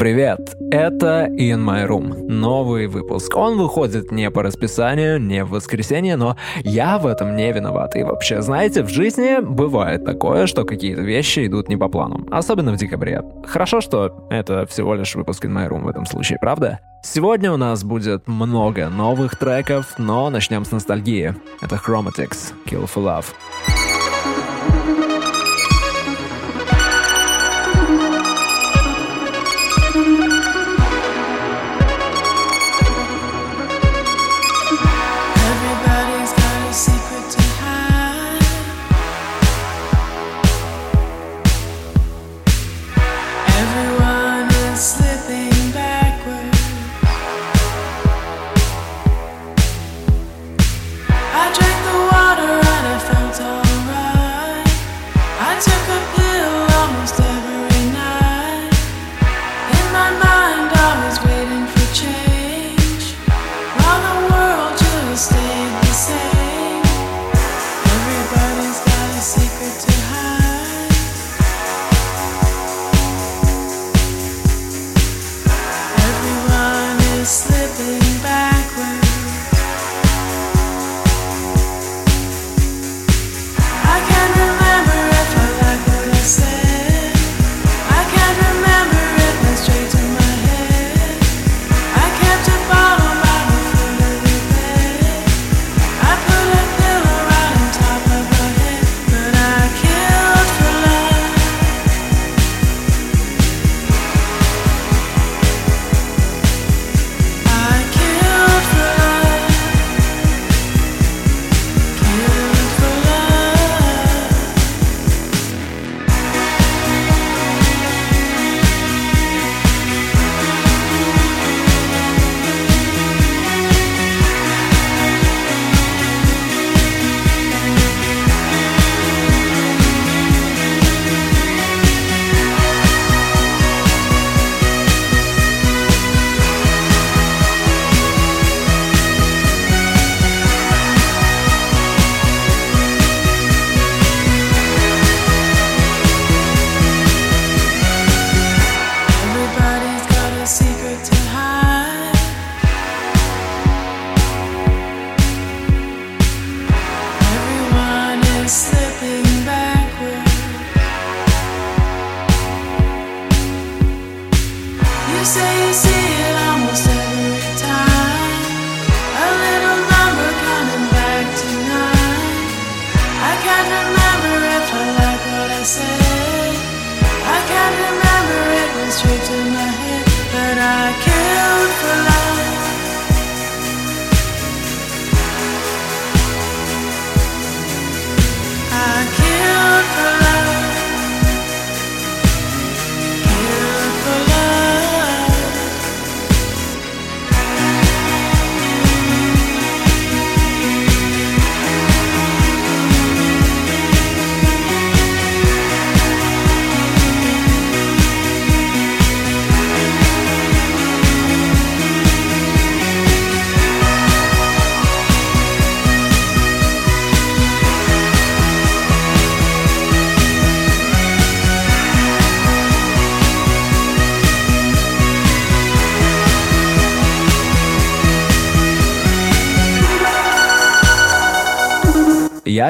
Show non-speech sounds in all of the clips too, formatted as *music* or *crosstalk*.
Привет, это In My Room, новый выпуск. Он выходит не по расписанию, не в воскресенье, но я в этом не виноват. И вообще, знаете, в жизни бывает такое, что какие-то вещи идут не по плану, особенно в декабре. Хорошо, что это всего лишь выпуск In My Room в этом случае, правда? Сегодня у нас будет много новых треков, но начнем с ностальгии. Это Chromatics, Kill for Love.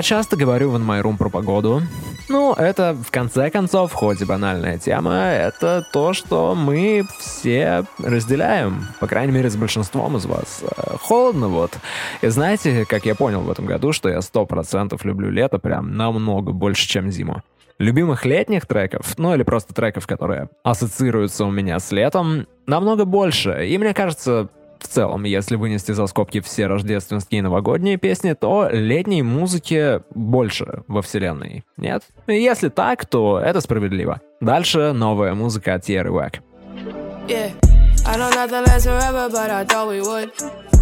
Я часто говорю в In My Room про погоду. Ну, это, в конце концов, хоть и банальная тема, это то, что мы все разделяем, по крайней мере, с большинством из вас. Э, холодно вот. И знаете, как я понял в этом году, что я сто процентов люблю лето прям намного больше, чем зиму. Любимых летних треков, ну или просто треков, которые ассоциируются у меня с летом, намного больше. И мне кажется, в целом, если вынести за скобки все рождественские и новогодние песни, то летней музыки больше во вселенной. Нет? Если так, то это справедливо. Дальше новая музыка от Tierra Wack. Yeah. I know nothing lasts forever, but I thought we would.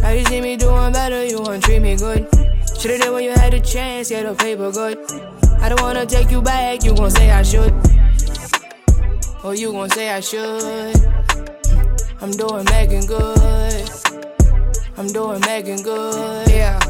Now you see me doing better, you want treat me good. Should've did when you had a chance, yeah, the paper good. I don't wanna take you back, you gon' say I should. Or you gon' say I should. I'm doing Megan good. I'm doing Megan good. Yeah.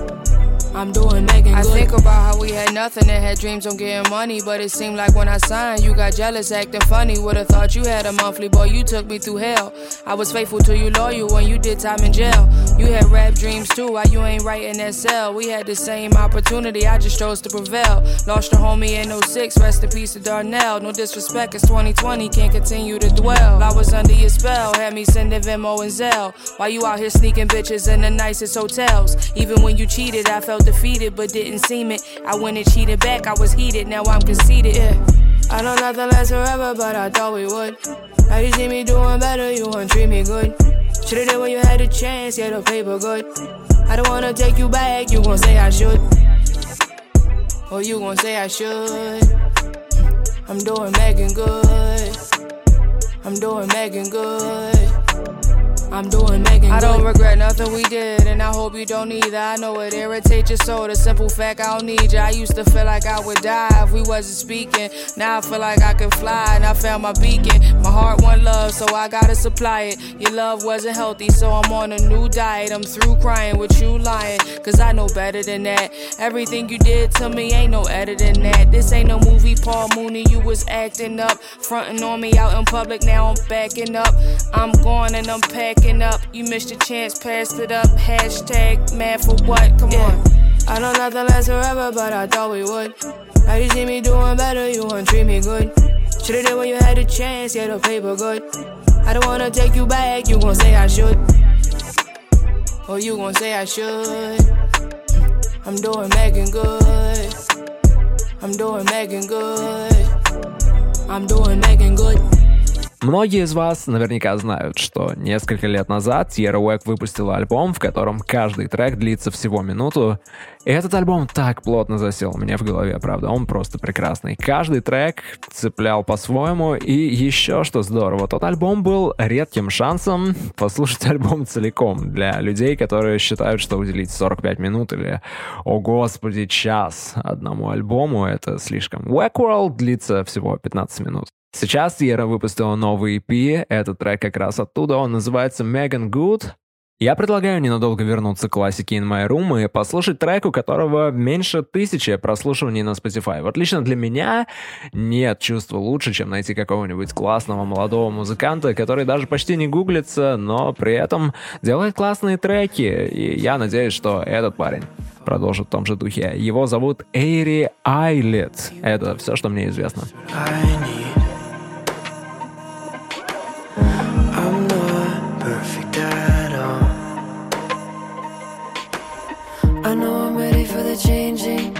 I'm doing Megan I think about how we had nothing and had dreams on getting money. But it seemed like when I signed, you got jealous, acting funny. Would've thought you had a monthly, boy, you took me through hell. I was faithful to you, loyal when you did time in jail. You had rap dreams too, why you ain't writing that cell? We had the same opportunity, I just chose to prevail. Lost a homie in 06, rest in peace to Darnell. No disrespect, it's 2020, can't continue to dwell. I was under your spell, had me sending Venmo and Zelle. Why you out here sneaking bitches in the nicest hotels. Even when you cheated, I felt defeated, but didn't seem it. I went and cheated back, I was heated, now I'm conceited. Yeah. I know nothing lasts forever, but I thought we would. Now you see me doing better, you wanna treat me good. Should've did when you had a chance, yeah, the paper good. I don't wanna take you back, you gon' say I should. Or you gon' say I should. I'm doing Megan good. I'm doing Megan good. I'm doing Megan. I don't regret nothing we did, and I hope you don't either. I know it irritates your soul. The simple fact I don't need you. I used to feel like I would die if we wasn't speaking. Now I feel like I can fly, and I found my beacon. My heart want love, so I gotta supply it. Your love wasn't healthy, so I'm on a new diet. I'm through crying with you lying, cause I know better than that. Everything you did to me ain't no editing that. This ain't no movie, Paul Mooney. You was acting up, fronting on me out in public. Now I'm backing up. I'm gone and I'm packing up. You missed your chance, passed it up. Hashtag mad for what? Come yeah. on. I know nothing lasts forever, but I thought we would. Now you see me doing better, you wanna treat me good. Should've did when you had a chance, yeah, the paper good. I don't wanna take you back, you gon' say I should. Or you gon' say I should. I'm doing Megan good. I'm doing Megan good. I'm doing Megan good. Многие из вас наверняка знают, что несколько лет назад Sierra Wack выпустила альбом, в котором каждый трек длится всего минуту. И этот альбом так плотно засел мне в голове, правда, он просто прекрасный. Каждый трек цеплял по-своему, и еще что здорово, тот альбом был редким шансом послушать *laughs* альбом целиком для людей, которые считают, что уделить 45 минут или, о господи, час одному альбому — это слишком. Wack World длится всего 15 минут. Сейчас Сьерра выпустила новый EP, этот трек как раз оттуда, он называется Megan Good. Я предлагаю ненадолго вернуться к классике In My Room и послушать трек, у которого меньше тысячи прослушиваний на Spotify. Вот лично для меня нет чувства лучше, чем найти какого-нибудь классного молодого музыканта, который даже почти не гуглится, но при этом делает классные треки. И я надеюсь, что этот парень продолжит в том же духе. Его зовут Эйри Айлет. Это все, что мне известно. Changing.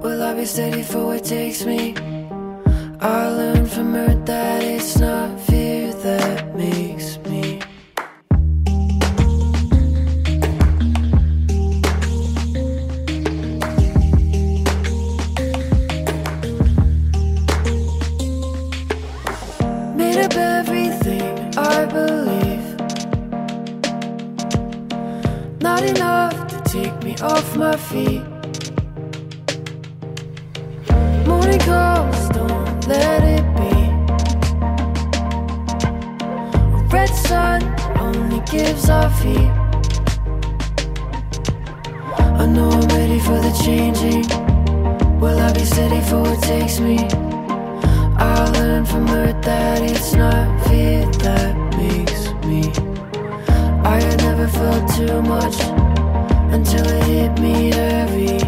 Will I be steady for what takes me? I learned from her that it's not fear that makes me. Made up everything I believe. Not enough off my feet. Morning comes, don't let it be. Red sun only gives off heat. I know I'm ready for the changing. Will I be steady for what takes me? I learned from her that it's not fear that makes me. I had never felt too much until it hit me heavy.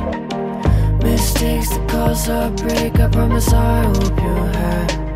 Mistakes that cause heartbreak. I promise I hope you're happy.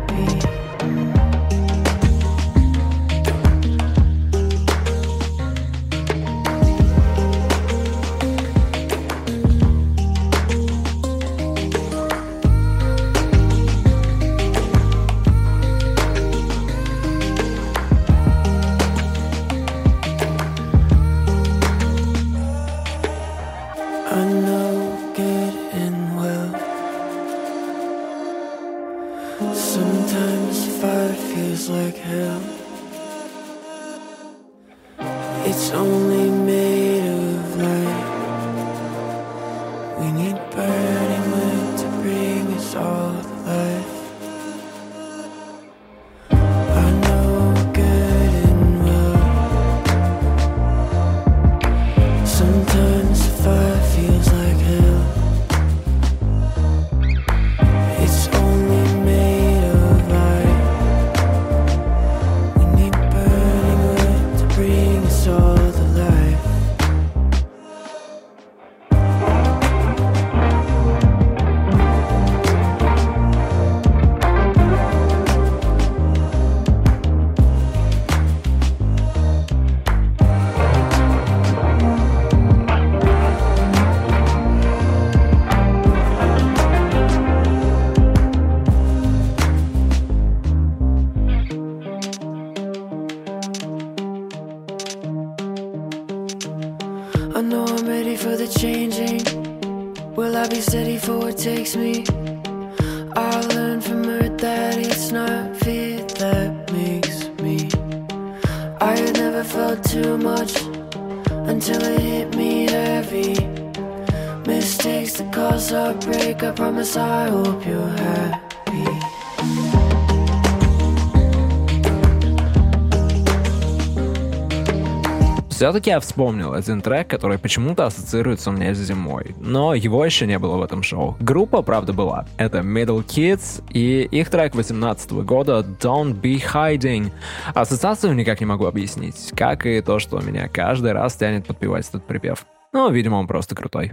Все-таки я вспомнил один трек, который почему-то ассоциируется у меня с зимой, но его еще не было в этом шоу. Группа, правда, была. Это Middle Kids и их трек 18 года Don't Be Hiding. Ассоциацию никак не могу объяснить, как и то, что меня каждый раз тянет подпевать этот припев. Но, видимо, он просто крутой.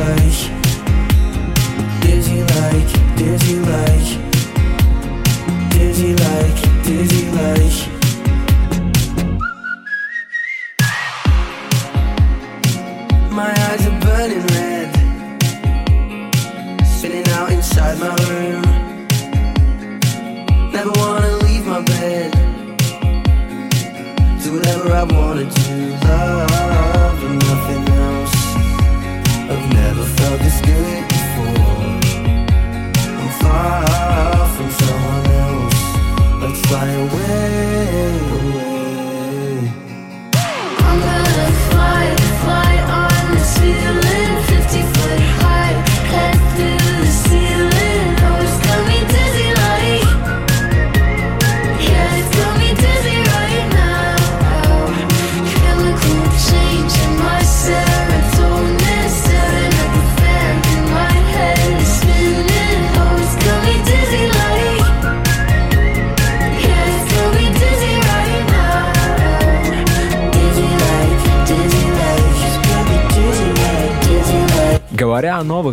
Dizzy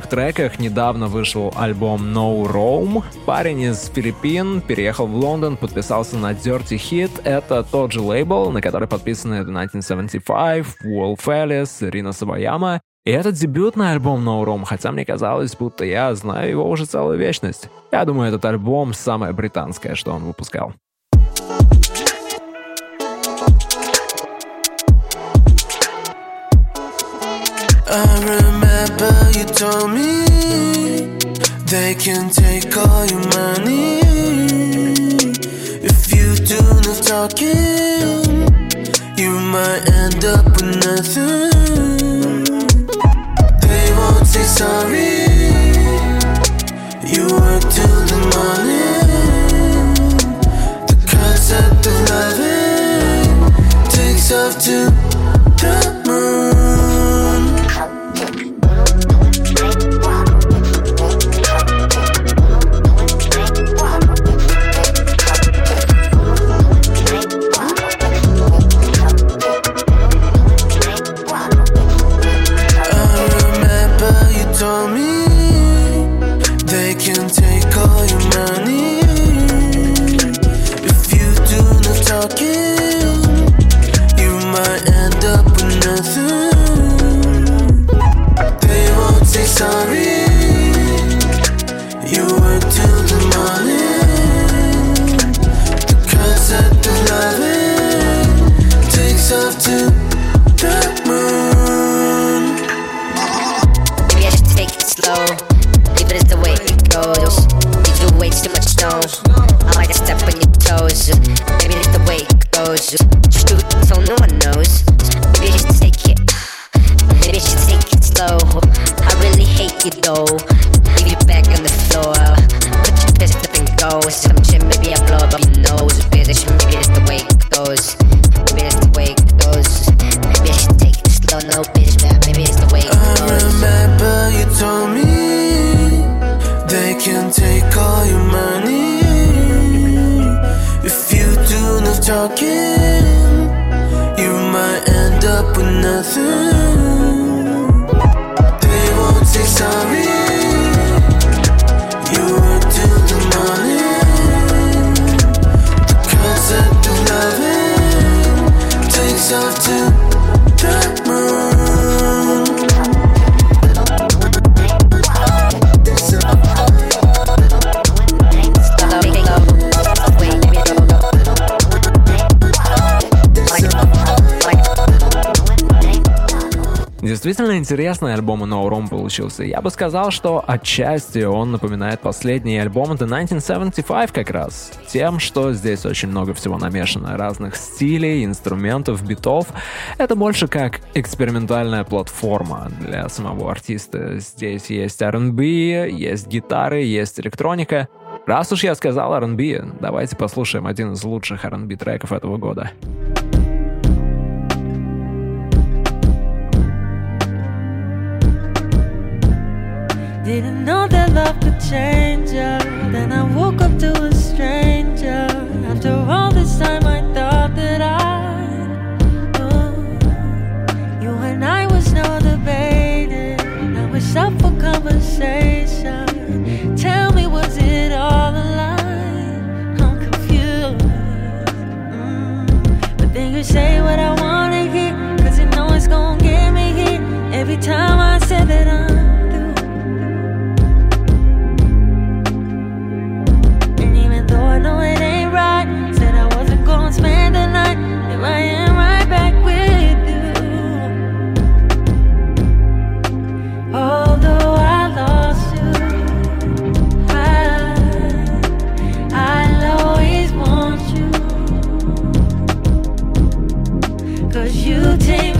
новых треках, недавно вышел альбом No Roam. Парень из Филиппин переехал в Лондон, подписался на Dirty Hit. Это тот же лейбл, на который подписаны The 1975, Wolf Alice, Рина Саваяма. И это дебютный альбом No Roam, хотя мне казалось, будто я знаю его уже целую вечность. Я думаю, этот альбом самое британское, что он выпускал. I remember you told me they can take all your money if you do enough talking. You might end up with nothing. They won't say sorry. You work till the morning. The concept of loving takes off to Действительно интересный альбом у No Room получился. Я бы сказал, что отчасти он напоминает последний альбом The 1975 как раз. Тем, что здесь очень много всего намешано. Разных стилей, инструментов, битов. Это больше как экспериментальная платформа для самого артиста. Здесь есть R&B, есть гитары, есть электроника. Раз уж я сказал R&B, давайте послушаем один из лучших R&B треков этого года. Didn't know that love could change ya. Then I woke up to a stranger. After all this time, I thought that I, uh, you and I was no debating. Now it's up for conversation. Tell me, was it all a lie? I'm confused. Mm. But then you say what I wanna Cause you take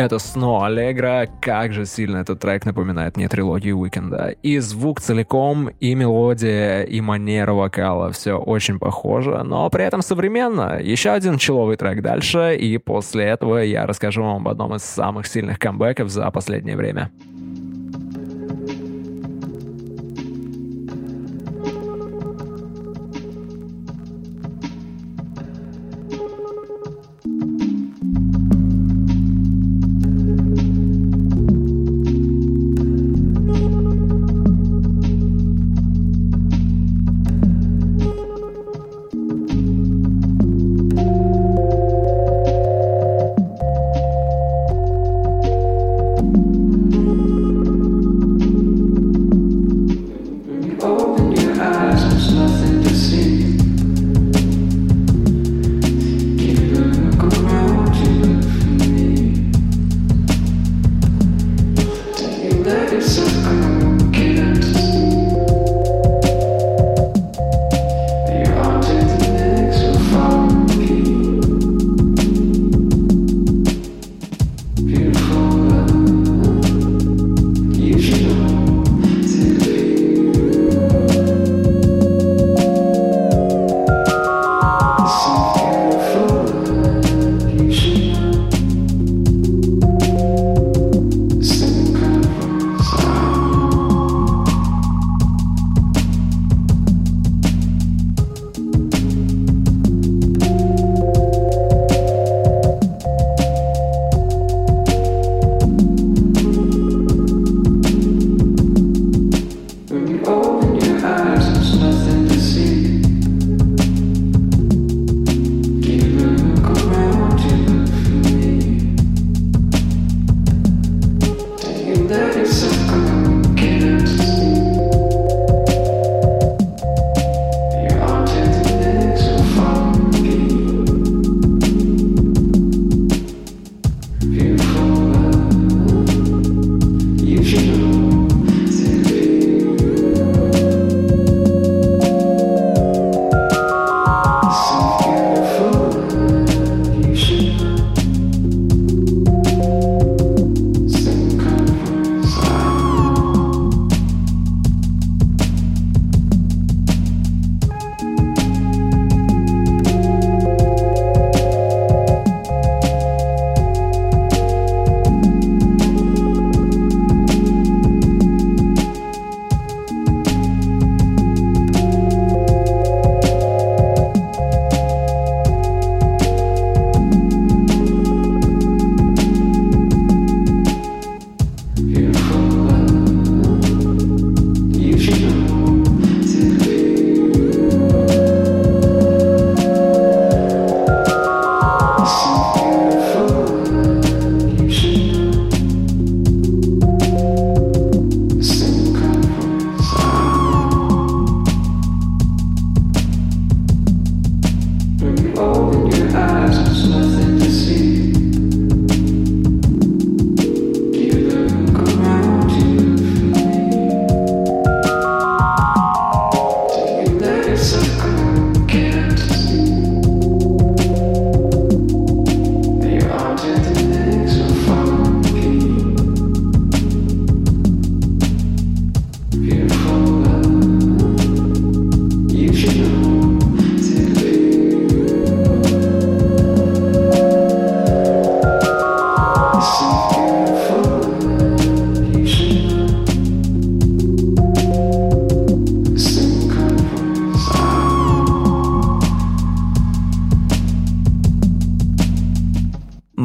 Это сно Аллегра. Как же сильно этот трек напоминает мне трилогию Уикенда. И звук целиком, и мелодия, и манера вокала. Все очень похоже, но при этом современно. Еще один человый трек дальше, и после этого я расскажу вам об одном из самых сильных камбэков за последнее время.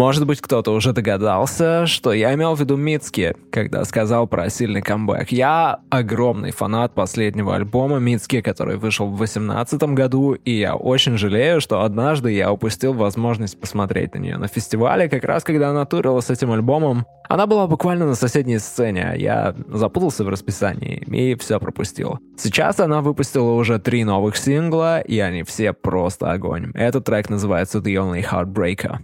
Может быть, кто-то уже догадался, что я имел в виду Мицки, когда сказал про сильный камбэк. Я огромный фанат последнего альбома Мицки, который вышел в 2018 году, и я очень жалею, что однажды я упустил возможность посмотреть на нее на фестивале, как раз когда она турила с этим альбомом. Она была буквально на соседней сцене, а я запутался в расписании и все пропустил. Сейчас она выпустила уже три новых сингла, и они все просто огонь. Этот трек называется The Only Heartbreaker.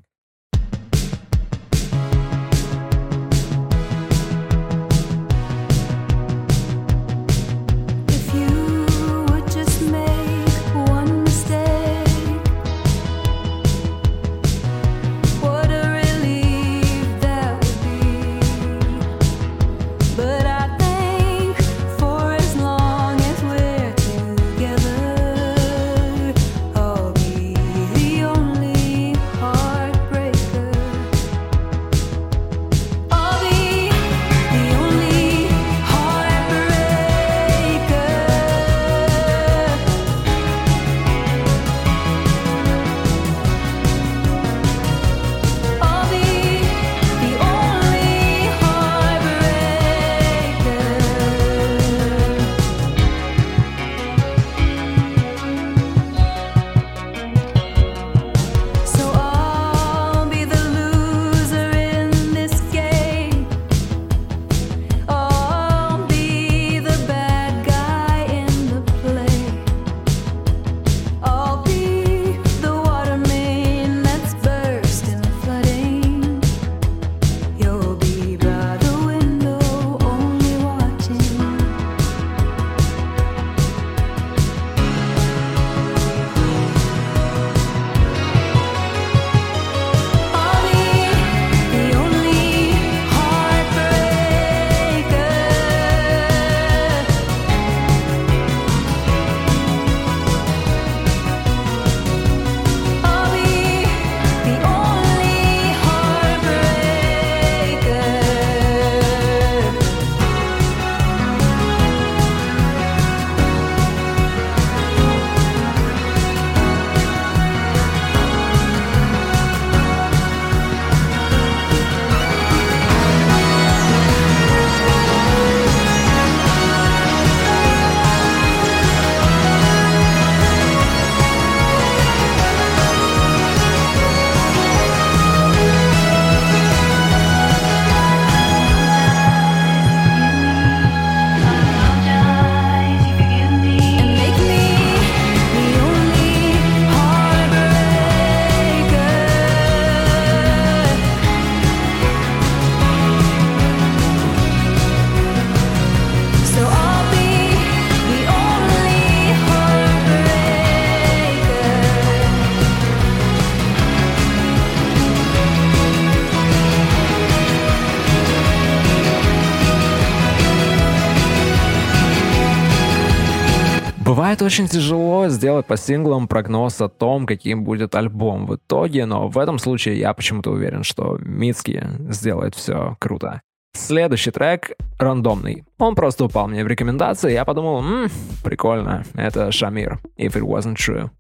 Очень тяжело сделать по синглам прогноз о том, каким будет альбом в итоге, но в этом случае я почему-то уверен, что Мицки сделает все круто. Следующий трек рандомный. Он просто упал мне в рекомендации, я подумал, «М, прикольно, это Шамир, If It Wasn't True.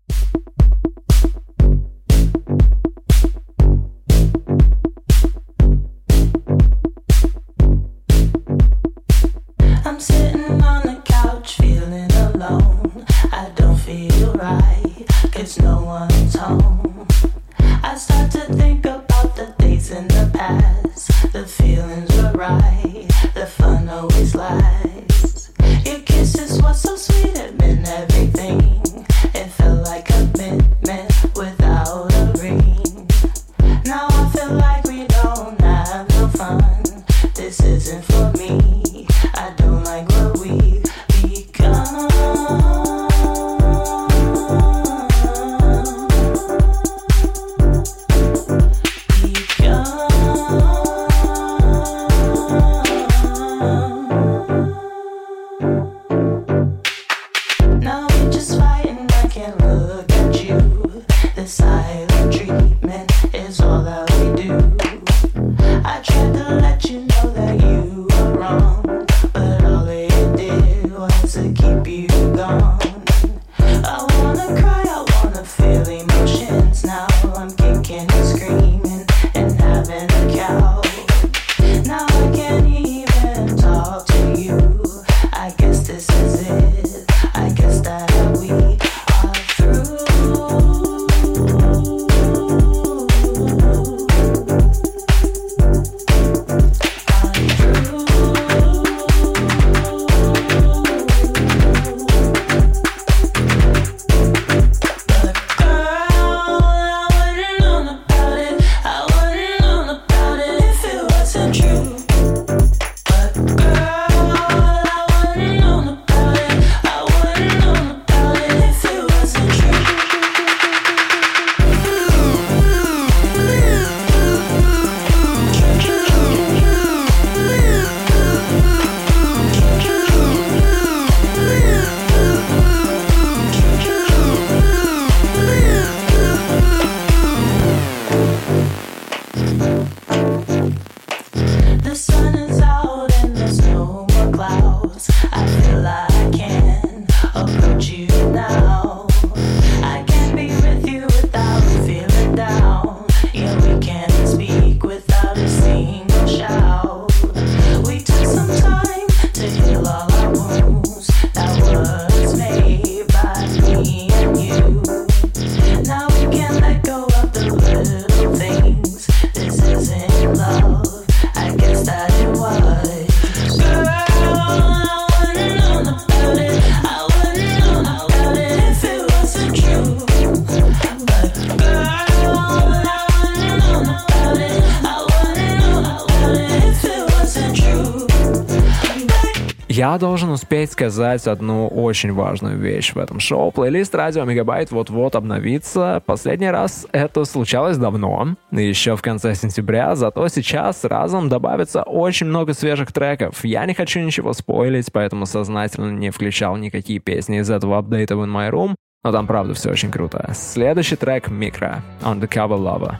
Я должен успеть сказать одну очень важную вещь в этом шоу. Плейлист Радио Мегабайт вот-вот обновится. Последний раз это случалось давно, еще в конце сентября, зато сейчас разом добавится очень много свежих треков. Я не хочу ничего спойлить, поэтому сознательно не включал никакие песни из этого апдейта в In My Room, но там правда все очень круто. Следующий трек Микро, Undercover Lover.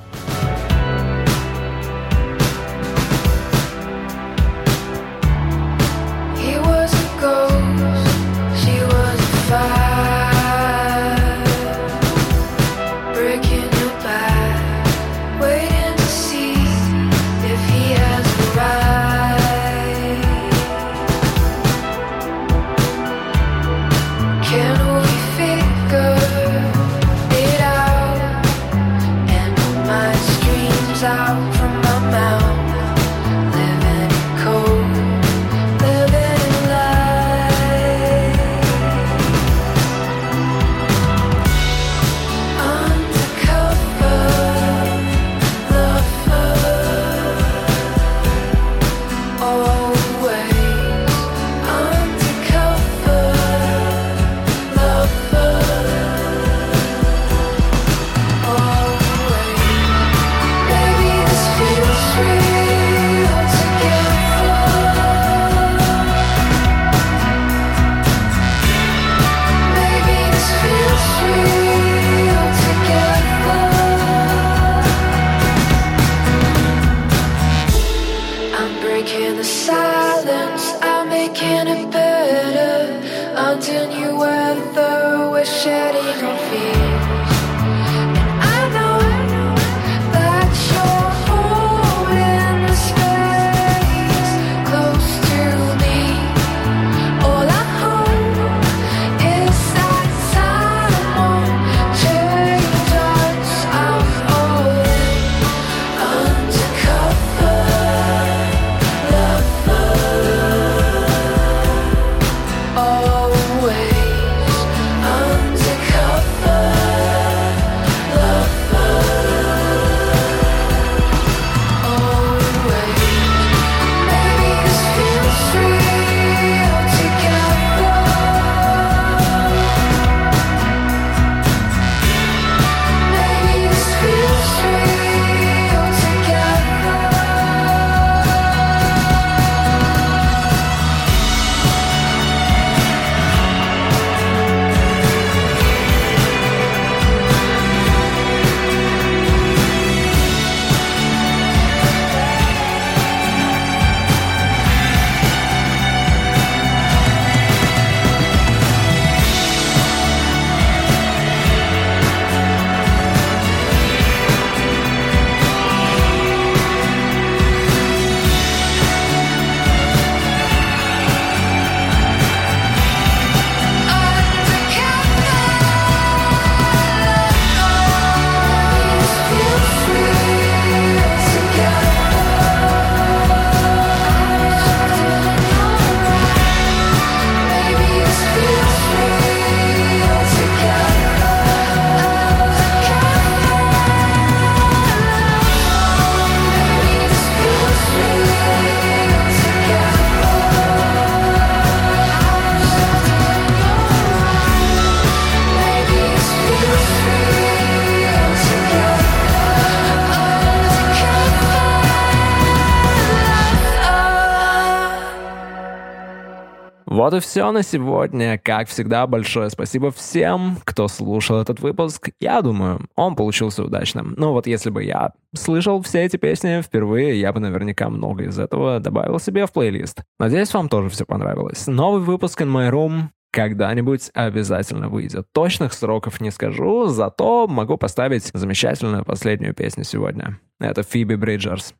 Вот и все на сегодня. Как всегда, большое спасибо всем, кто слушал этот выпуск. Я думаю, он получился удачным. Ну вот если бы я слышал все эти песни впервые, я бы наверняка много из этого добавил себе в плейлист. Надеюсь, вам тоже все понравилось. Новый выпуск In My Room когда-нибудь обязательно выйдет. Точных сроков не скажу, зато могу поставить замечательную последнюю песню сегодня. Это Фиби Бриджерс.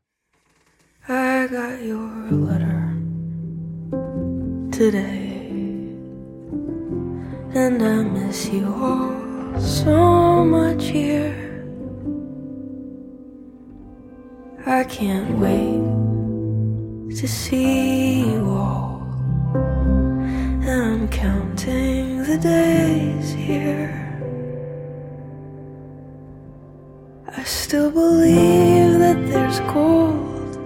I got your letter today, and I miss you all so much here. I can't wait to see you all, and I'm counting the days here. I still believe that there's gold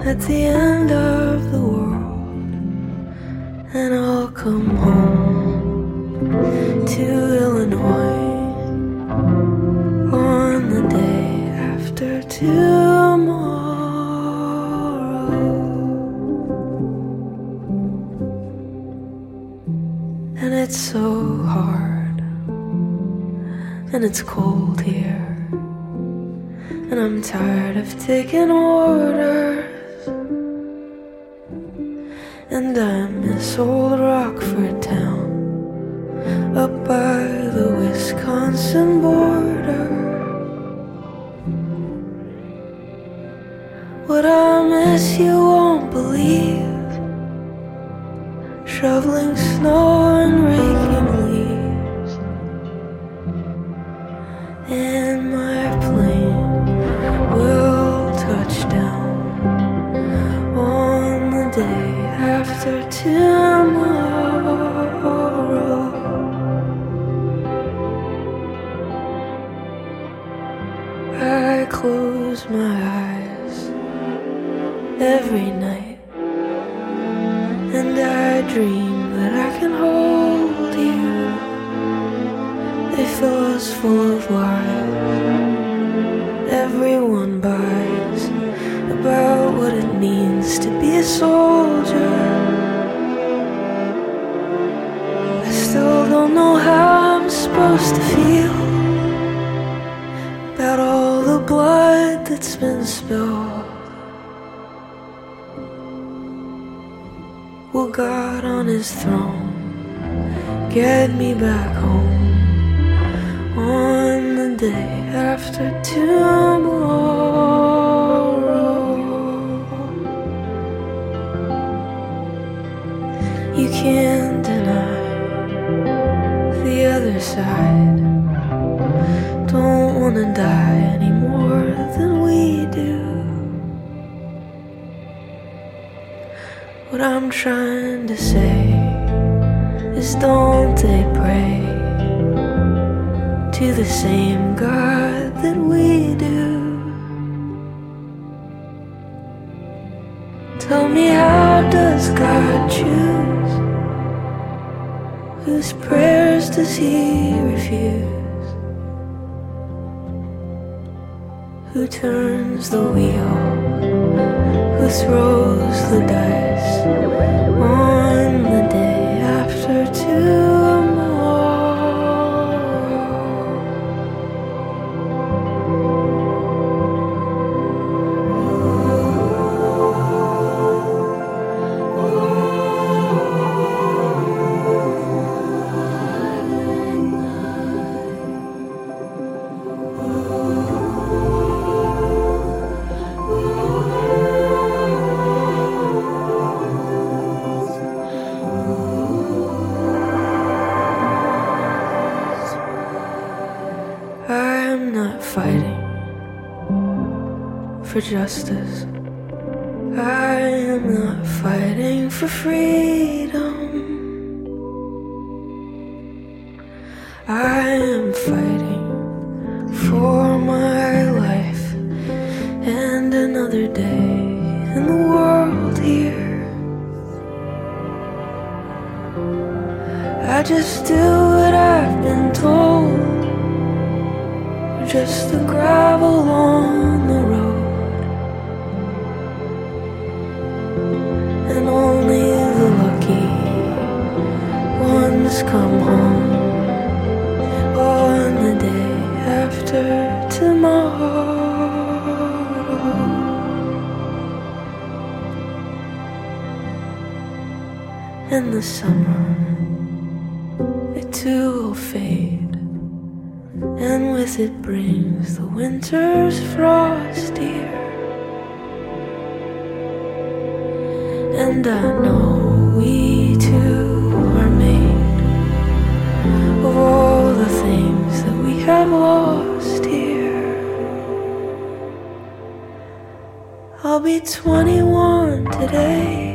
at the end of the world, and I'll come home to Illinois on the day after tomorrow. And it's so hard, and it's cold here. And I'm tired of taking orders. And I miss old Rockford town up by the Wisconsin border. You can't deny the other side. Don't wanna die any more than we do. What I'm trying to say is don't they pray to the same God that we do? Tell me how does God choose? Whose prayers does he refuse? Who turns the wheel? Who throws the dice I'm not fighting for justice. I am not fighting for freedom. 21 today.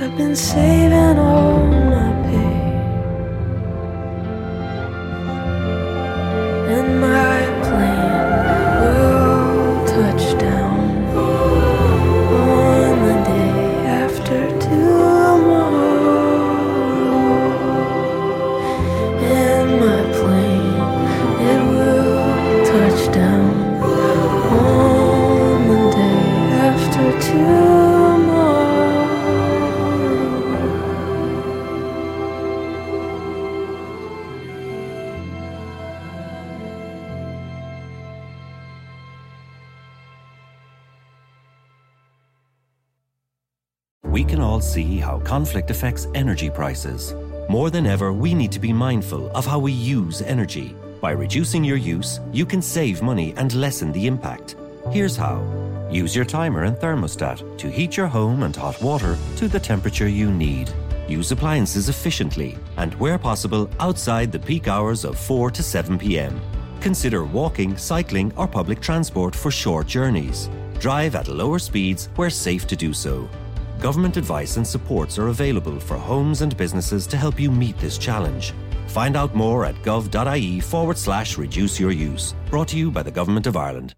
I've been saving all conflict affects energy prices. More than ever, we need to be mindful of how we use energy. By reducing your use, you can save money and lessen the impact. Here's how use your timer and thermostat to heat your home and hot water to the temperature you need. Use appliances efficiently and, where possible, outside the peak hours of 4 to 7 pm. Consider walking, cycling, or public transport for short journeys. Drive at lower speeds where safe to do so. Government advice and supports are available for homes and businesses to help you meet this challenge. Find out more at gov.ie forward slash reduce your use. Brought to you by the Government of Ireland.